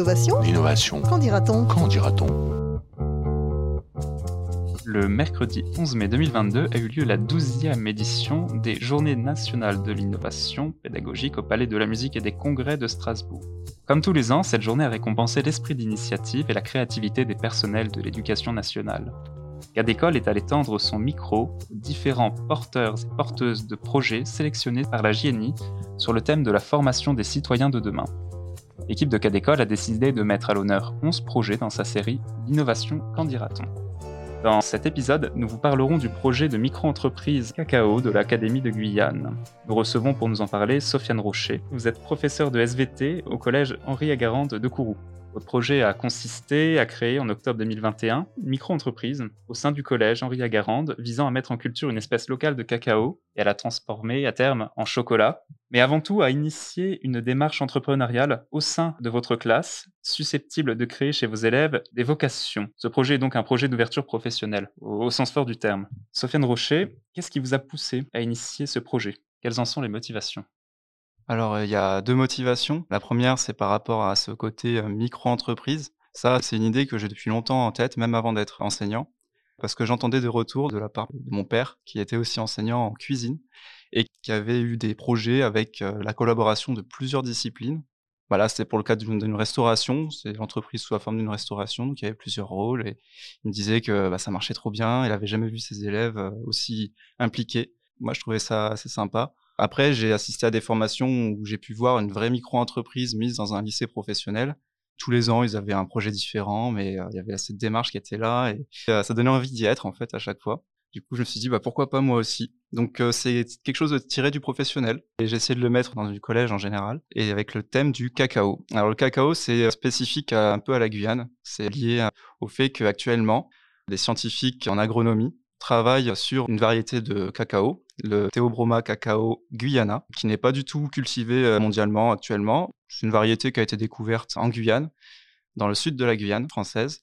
L'innovation L'innovation. Qu'en dira-t-on Qu'en dira-t-on Le mercredi 11 mai 2022 a eu lieu la 12e édition des Journées nationales de l'innovation pédagogique au Palais de la musique et des congrès de Strasbourg. Comme tous les ans, cette journée a récompensé l'esprit d'initiative et la créativité des personnels de l'éducation nationale. Cadécole est allé tendre son micro aux différents porteurs et porteuses de projets sélectionnés par la JNI sur le thème de la formation des citoyens de demain. L'équipe de Cadécole a décidé de mettre à l'honneur 11 projets dans sa série L'innovation, qu'en dira-t-on Dans cet épisode, nous vous parlerons du projet de micro-entreprise Cacao de l'Académie de Guyane. Nous recevons pour nous en parler Sofiane Rocher. Vous êtes professeur de SVT au collège Henri Agarande de Kourou. Votre projet a consisté à créer en octobre 2021 une micro-entreprise au sein du collège Henri Agarande visant à mettre en culture une espèce locale de cacao et à la transformer à terme en chocolat, mais avant tout à initier une démarche entrepreneuriale au sein de votre classe susceptible de créer chez vos élèves des vocations. Ce projet est donc un projet d'ouverture professionnelle au, au sens fort du terme. Sofiane Rocher, qu'est-ce qui vous a poussé à initier ce projet? Quelles en sont les motivations? Alors, il y a deux motivations. La première, c'est par rapport à ce côté micro-entreprise. Ça, c'est une idée que j'ai depuis longtemps en tête, même avant d'être enseignant, parce que j'entendais des retours de la part de mon père, qui était aussi enseignant en cuisine, et qui avait eu des projets avec la collaboration de plusieurs disciplines. Voilà, c'était pour le cas d'une restauration, c'est l'entreprise sous la forme d'une restauration, donc il y avait plusieurs rôles, et il me disait que bah, ça marchait trop bien, il avait jamais vu ses élèves aussi impliqués. Moi, je trouvais ça assez sympa. Après, j'ai assisté à des formations où j'ai pu voir une vraie micro-entreprise mise dans un lycée professionnel. Tous les ans, ils avaient un projet différent, mais il y avait cette démarche qui était là et ça donnait envie d'y être en fait à chaque fois. Du coup, je me suis dit bah pourquoi pas moi aussi? Donc c'est quelque chose de tiré du professionnel et j'ai essayé de le mettre dans du collège en général et avec le thème du cacao. Alors le cacao, c'est spécifique un peu à la Guyane. C'est lié au fait qu'actuellement, les scientifiques en agronomie travaillent sur une variété de cacao le Theobroma cacao guyana, qui n'est pas du tout cultivé mondialement actuellement. C'est une variété qui a été découverte en Guyane, dans le sud de la Guyane française,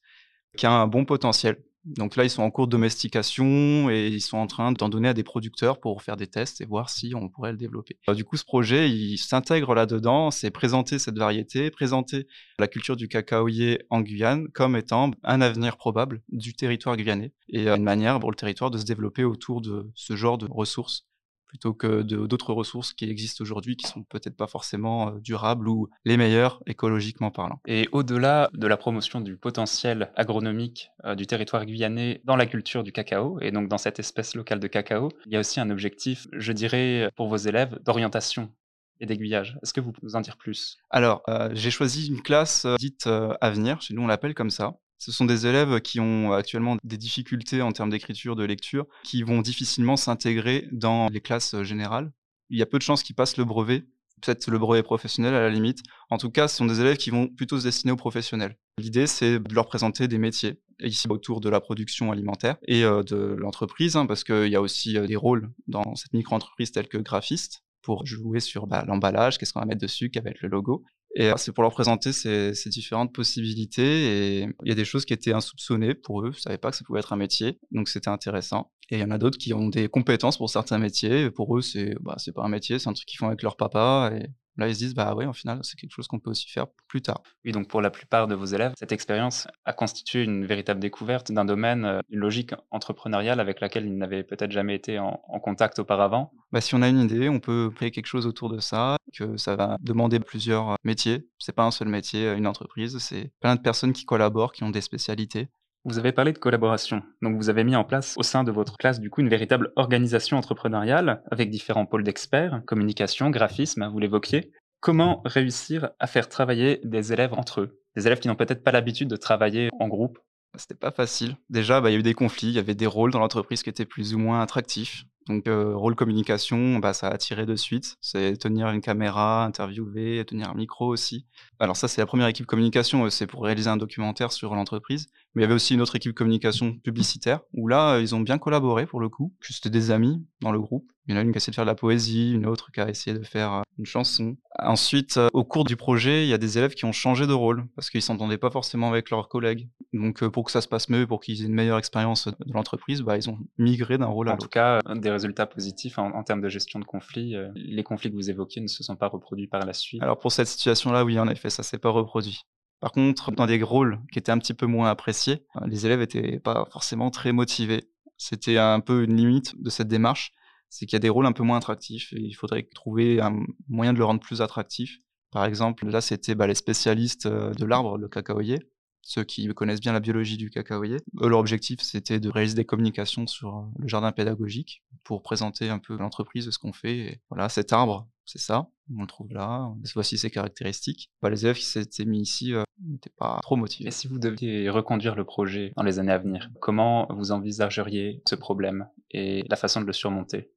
qui a un bon potentiel. Donc là, ils sont en cours de domestication et ils sont en train d'en donner à des producteurs pour faire des tests et voir si on pourrait le développer. du coup, ce projet, il s'intègre là-dedans, c'est présenter cette variété, présenter la culture du cacaoyer en Guyane comme étant un avenir probable du territoire guyanais et une manière pour le territoire de se développer autour de ce genre de ressources plutôt que d'autres ressources qui existent aujourd'hui qui sont peut-être pas forcément durables ou les meilleures écologiquement parlant. Et au-delà de la promotion du potentiel agronomique du territoire guyanais dans la culture du cacao et donc dans cette espèce locale de cacao, il y a aussi un objectif, je dirais, pour vos élèves d'orientation et d'aiguillage. Est-ce que vous pouvez nous en dire plus? Alors, j'ai choisi une classe dite Avenir, chez nous on l'appelle comme ça. Ce sont des élèves qui ont actuellement des difficultés en termes d'écriture, de lecture, qui vont difficilement s'intégrer dans les classes générales. Il y a peu de chances qu'ils passent le brevet, peut-être le brevet professionnel à la limite. En tout cas, ce sont des élèves qui vont plutôt se destiner aux professionnels. L'idée, c'est de leur présenter des métiers, ici autour de la production alimentaire et de l'entreprise, hein, parce qu'il y a aussi des rôles dans cette micro-entreprise tels que graphiste, pour jouer sur bah, l'emballage, qu'est-ce qu'on va mettre dessus, quel va être le logo. Et c'est pour leur présenter ces, différentes possibilités. Et il y a des choses qui étaient insoupçonnées pour eux. Ils ne savaient pas que ça pouvait être un métier. Donc c'était intéressant. Et il y en a d'autres qui ont des compétences pour certains métiers. Et pour eux, c'est bah, pas un métier, c'est un truc qu'ils font avec leur papa. Là, ils se disent, bah oui, en final, c'est quelque chose qu'on peut aussi faire plus tard. Oui, donc pour la plupart de vos élèves, cette expérience a constitué une véritable découverte d'un domaine, une logique entrepreneuriale avec laquelle ils n'avaient peut-être jamais été en, en contact auparavant. Bah, si on a une idée, on peut créer quelque chose autour de ça, que ça va demander plusieurs métiers. C'est pas un seul métier, une entreprise, c'est plein de personnes qui collaborent, qui ont des spécialités. Vous avez parlé de collaboration. Donc vous avez mis en place au sein de votre classe du coup une véritable organisation entrepreneuriale avec différents pôles d'experts, communication, graphisme, vous l'évoquiez. Comment réussir à faire travailler des élèves entre eux? Des élèves qui n'ont peut-être pas l'habitude de travailler en groupe? C'était pas facile. Déjà, bah, il y a eu des conflits, il y avait des rôles dans l'entreprise qui étaient plus ou moins attractifs. Donc, euh, rôle communication, bah, ça a attiré de suite. C'est tenir une caméra, interviewer, tenir un micro aussi. Alors ça, c'est la première équipe communication, c'est pour réaliser un documentaire sur l'entreprise. Mais il y avait aussi une autre équipe communication publicitaire, où là, ils ont bien collaboré pour le coup. C'était des amis dans le groupe. Il y en a une qui a essayé de faire de la poésie, une autre qui a essayé de faire une chanson. Ensuite, au cours du projet, il y a des élèves qui ont changé de rôle parce qu'ils s'entendaient pas forcément avec leurs collègues. Donc, pour que ça se passe mieux, pour qu'ils aient une meilleure expérience de l'entreprise, bah, ils ont migré d'un rôle à En l'autre. tout cas, des résultats positifs en, termes de gestion de conflits. les conflits que vous évoquiez ne se sont pas reproduits par la suite. Alors pour cette situation-là, oui, en effet, ça s'est pas reproduit. Par contre, dans des rôles qui étaient un petit peu moins appréciés, les élèves n'étaient pas forcément très motivés. C'était un peu une limite de cette démarche, c'est qu'il y a des rôles un peu moins attractifs et il faudrait trouver un moyen de le rendre plus attractif. Par exemple, là, c'était bah, les spécialistes de l'arbre, le cacaoyer, ceux qui connaissent bien la biologie du cacaoyer. leur objectif, c'était de réaliser des communications sur euh, le jardin pédagogique pour présenter un peu l'entreprise, ce qu'on fait. Voilà, cet arbre, c'est ça, on le trouve là, voici ses caractéristiques. Bah, les élèves qui s'étaient mis ici euh, n'étaient pas trop motivés. Et si vous deviez reconduire le projet dans les années à venir, comment vous envisageriez ce problème et la façon de le surmonter?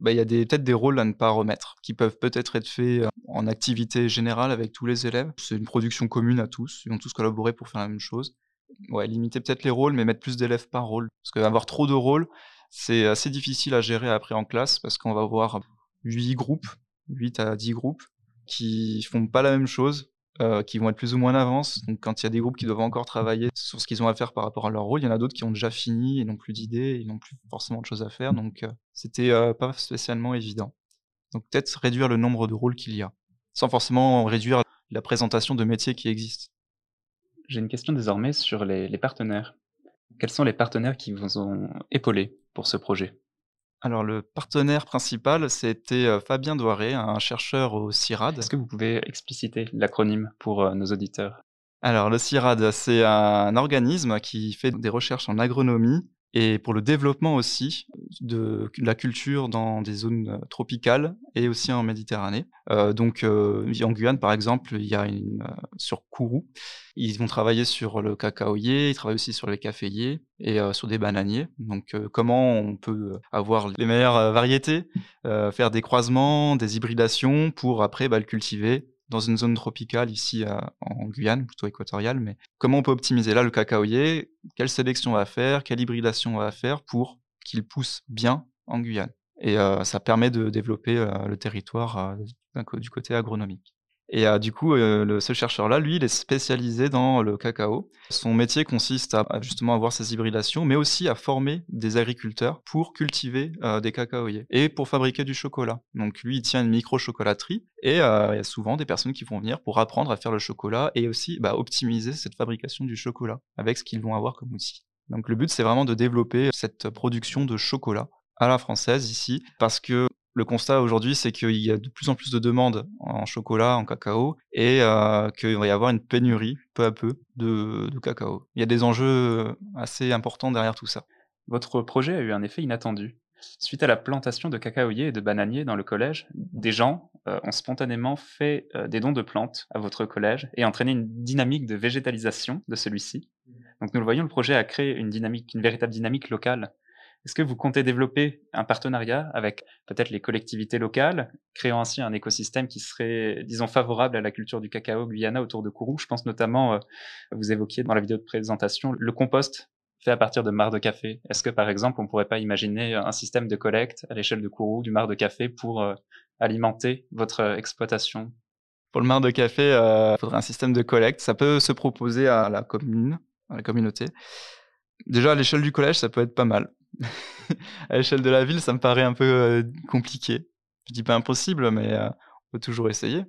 Bah, il y a peut-être des rôles à ne pas remettre, qui peuvent peut-être être faits en activité générale avec tous les élèves. C'est une production commune à tous, ils vont tous collaborer pour faire la même chose. Ouais, limiter peut-être les rôles, mais mettre plus d'élèves par rôle. Parce qu'avoir trop de rôles, c'est assez difficile à gérer après en classe, parce qu'on va avoir 8 groupes, 8 à 10 groupes, qui font pas la même chose, euh, qui vont être plus ou moins en avance. Donc quand il y a des groupes qui doivent encore travailler sur ce qu'ils ont à faire par rapport à leur rôle, il y en a d'autres qui ont déjà fini et n'ont plus d'idées, ils n'ont plus forcément de choses à faire. Donc euh, c'était euh, pas spécialement évident. Donc peut-être réduire le nombre de rôles qu'il y a, sans forcément réduire la présentation de métiers qui existent. J'ai une question désormais sur les, les partenaires. Quels sont les partenaires qui vous ont épaulé pour ce projet? Alors le partenaire principal, c'était euh, Fabien Doiré, un chercheur au CIRAD. Est-ce que vous pouvez expliciter l'acronyme pour euh, nos auditeurs? Alors le CIRAD, c'est un organisme qui fait des recherches en agronomie et pour le développement aussi de la culture dans des zones euh, tropicales et aussi en Méditerranée. Euh, donc euh, en Guyane par exemple, il y a une sur Kourou, ils vont travailler sur le cacaoyer, ils travaillent aussi sur les caféiers et sur des bananiers. Donc comment on peut avoir les meilleures variétés, faire des croisements, des hybridations pour après bah, le cultiver dans une zone tropicale ici en Guyane, plutôt équatoriale, mais comment on peut optimiser là le cacaoyer? Quelle sélection on va faire? Quelle hybridation on va faire pour qu'il pousse bien en Guyane? Et euh, ça permet de développer euh, le territoire euh, du côté agronomique. Et du coup, le, ce chercheur-là, lui, il est spécialisé dans le cacao. Son métier consiste à, justement avoir ces hybridations, mais aussi à former des agriculteurs pour cultiver des cacaoyers et pour fabriquer du chocolat. Donc lui, il tient une micro-chocolaterie et il y a souvent des personnes qui vont venir pour apprendre à faire le chocolat et aussi bah, optimiser cette fabrication du chocolat avec ce qu'ils vont avoir comme outil. Donc le but, c'est vraiment de développer cette production de chocolat à la française ici, parce que le constat aujourd'hui, c'est qu'il y a de plus en plus de demandes en chocolat, en cacao, et euh, qu'il va y avoir une pénurie peu à peu de, cacao. Il y a des enjeux assez importants derrière tout ça. Votre projet a eu un effet inattendu. Suite à la plantation de cacaoyers et de bananiers dans le collège, des gens euh, ont spontanément fait euh, des dons de plantes à votre collège et entraîné une dynamique de végétalisation de celui-ci. Donc nous le voyons, le projet a créé une dynamique, une véritable dynamique locale est-ce que vous comptez développer un partenariat avec peut-être les collectivités locales, créant ainsi un écosystème qui serait, disons, favorable à la culture du cacao Guyana autour de Kourou? Je pense notamment, euh, vous évoquiez dans la vidéo de présentation, le compost fait à partir de marc de café. Est-ce que par exemple, on ne pourrait pas imaginer un système de collecte à l'échelle de Kourou du marc de café pour euh, alimenter votre euh, exploitation? Pour le marc de café, il faudrait un système de collecte. Ça peut se proposer à la commune, à la communauté. Déjà, à l'échelle du collège, ça peut être pas mal. À l'échelle de la ville, ça me paraît un peu euh, compliqué. Je dis pas impossible, mais euh, on peut toujours essayer.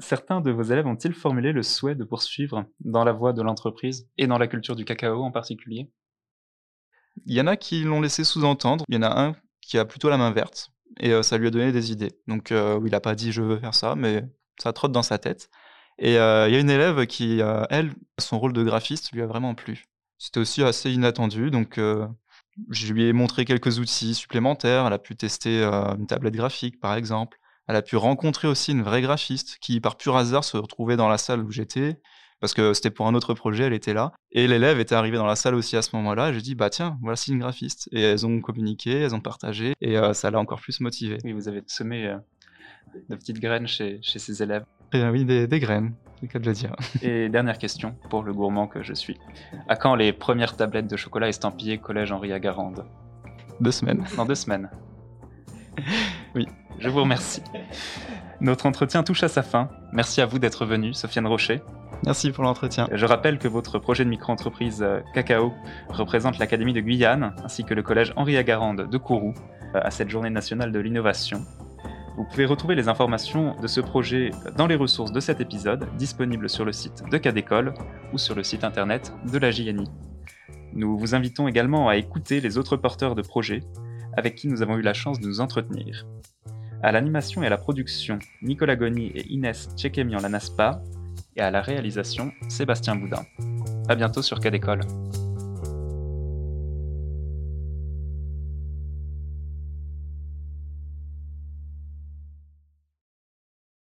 Certains de vos élèves ont-ils formulé le souhait de poursuivre dans la voie de l'entreprise et dans la culture du cacao en particulier? Il y en a qui l'ont laissé sous-entendre. Il y en a un qui a plutôt la main verte et euh, ça lui a donné des idées. Donc il n'a pas dit je veux faire ça, mais ça trotte dans sa tête. Et il y a une élève qui, elle, son rôle de graphiste lui a vraiment plu. C'était aussi assez inattendu, donc je lui ai montré quelques outils supplémentaires. Elle a pu tester euh, une tablette graphique, par exemple. Elle a pu rencontrer aussi une vraie graphiste qui, par pur hasard, se retrouvait dans la salle où j'étais. Parce que c'était pour un autre projet, elle était là. Et l'élève était arrivé dans la salle aussi à ce moment-là. J'ai dit, bah tiens, voici une graphiste. Et elles ont communiqué, elles ont partagé. Et euh, ça l'a encore plus motivé. Oui, vous avez semé euh, de petites graines chez, chez ses élèves. Eh oui, des, des graines, dire. Et dernière question pour le gourmand que je suis. À quand les premières tablettes de chocolat estampillées Collège Henri Agarande? Deux semaines. Dans deux semaines. oui. Je vous remercie. Notre entretien touche à sa fin. Merci à vous d'être venu, Sofiane Rocher. Merci pour l'entretien. Je rappelle que votre projet de micro-entreprise euh, Cacao représente l'Académie de Guyane ainsi que le collège Henri Agarande de Kourou euh, à cette journée nationale de l'innovation. Vous pouvez retrouver les informations de ce projet dans les ressources de cet épisode, disponibles sur le site de Cadécole ou sur le site internet de la JNI. Nous vous invitons également à écouter les autres porteurs de projets avec qui nous avons eu la chance de nous entretenir. À l'animation et à la production, Nicolas Goni et Inès Tchekemian Lanaspa, et à la réalisation, Sébastien Boudin. A bientôt sur Cadécole.